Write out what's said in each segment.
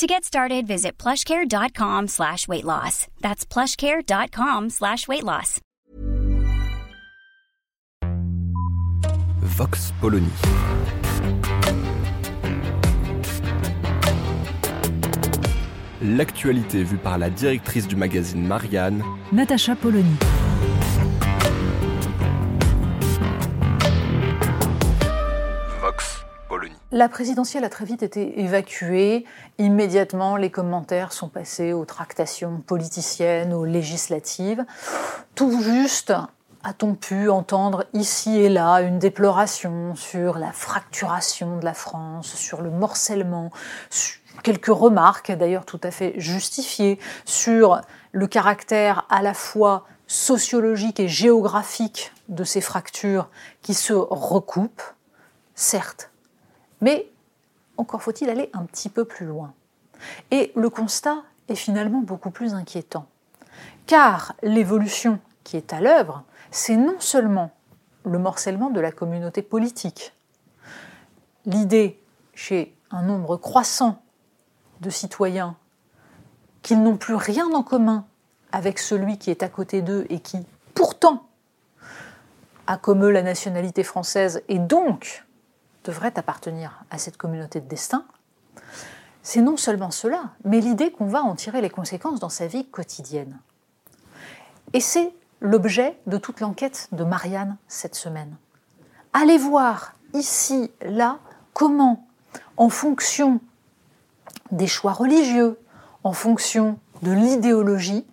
To get started, visit plushcare.com slash weight loss. That's plushcare.com slash weight loss. Vox Polony. L'actualité vue par la directrice du magazine Marianne, Natacha Polony. La présidentielle a très vite été évacuée. Immédiatement, les commentaires sont passés aux tractations politiciennes, aux législatives. Tout juste a-t-on pu entendre ici et là une déploration sur la fracturation de la France, sur le morcellement, quelques remarques d'ailleurs tout à fait justifiées sur le caractère à la fois sociologique et géographique de ces fractures qui se recoupent, certes, mais encore faut-il aller un petit peu plus loin. Et le constat est finalement beaucoup plus inquiétant, car l'évolution qui est à l'œuvre, c'est non seulement le morcellement de la communauté politique, l'idée chez un nombre croissant de citoyens qu'ils n'ont plus rien en commun avec celui qui est à côté d'eux et qui, pourtant, a comme eux la nationalité française et donc devrait appartenir à cette communauté de destin, c'est non seulement cela, mais l'idée qu'on va en tirer les conséquences dans sa vie quotidienne. Et c'est l'objet de toute l'enquête de Marianne cette semaine. Allez voir ici, là, comment, en fonction des choix religieux, en fonction de l'idéologie,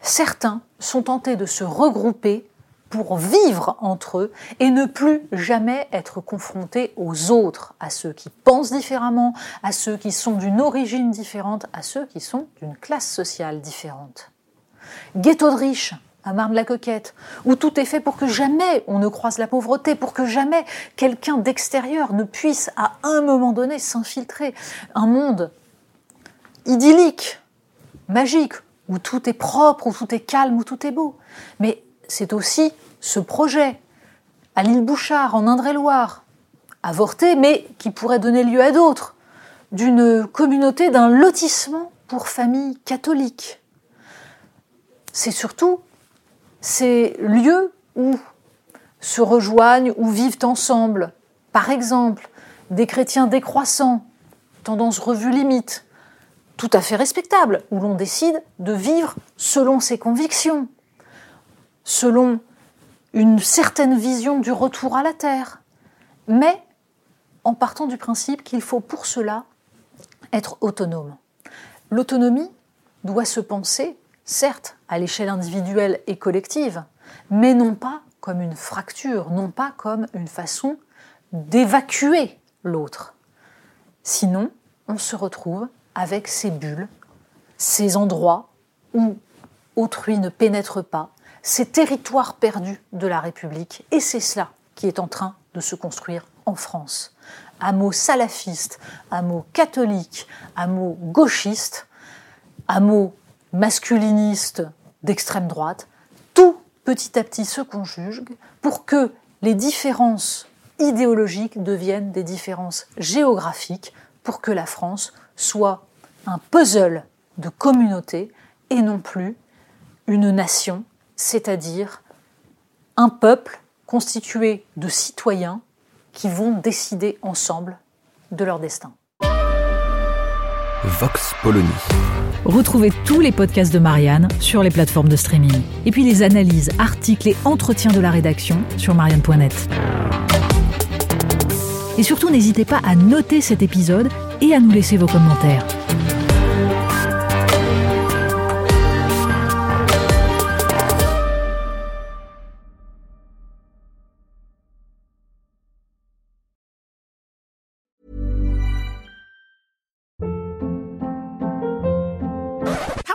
certains sont tentés de se regrouper pour vivre entre eux et ne plus jamais être confrontés aux autres, à ceux qui pensent différemment, à ceux qui sont d'une origine différente, à ceux qui sont d'une classe sociale différente. Ghetto de riches, à Marne-la-Coquette, où tout est fait pour que jamais on ne croise la pauvreté, pour que jamais quelqu'un d'extérieur ne puisse à un moment donné s'infiltrer. Un monde idyllique, magique, où tout est propre, où tout est calme, où tout est beau. Mais c'est aussi ce projet à l'île Bouchard, en Indre-et-Loire, avorté, mais qui pourrait donner lieu à d'autres, d'une communauté, d'un lotissement pour familles catholiques. C'est surtout ces lieux où se rejoignent, où vivent ensemble, par exemple, des chrétiens décroissants, tendance revue limite, tout à fait respectable, où l'on décide de vivre selon ses convictions, selon une certaine vision du retour à la terre, mais en partant du principe qu'il faut pour cela être autonome. L'autonomie doit se penser, certes, à l'échelle individuelle et collective, mais non pas comme une fracture, non pas comme une façon d'évacuer l'autre. Sinon, on se retrouve avec ces bulles, ces endroits où autrui ne pénètre pas, ces territoires perdus de la République. Et c'est cela qui est en train de se construire en France. À mots salafistes, à mots catholiques, à mots gauchistes, à mots masculinistes d'extrême droite, tout petit à petit se conjugue pour que les différences idéologiques deviennent des différences géographiques, pour que la France soit un puzzle de communauté et non plus une nation, c'est-à-dire un peuple constitué de citoyens qui vont décider ensemble de leur destin. Vox Polony. Retrouvez tous les podcasts de Marianne sur les plateformes de streaming. Et puis les analyses, articles et entretiens de la rédaction sur marianne.net. Et surtout, n'hésitez pas à noter cet épisode et à nous laisser vos commentaires.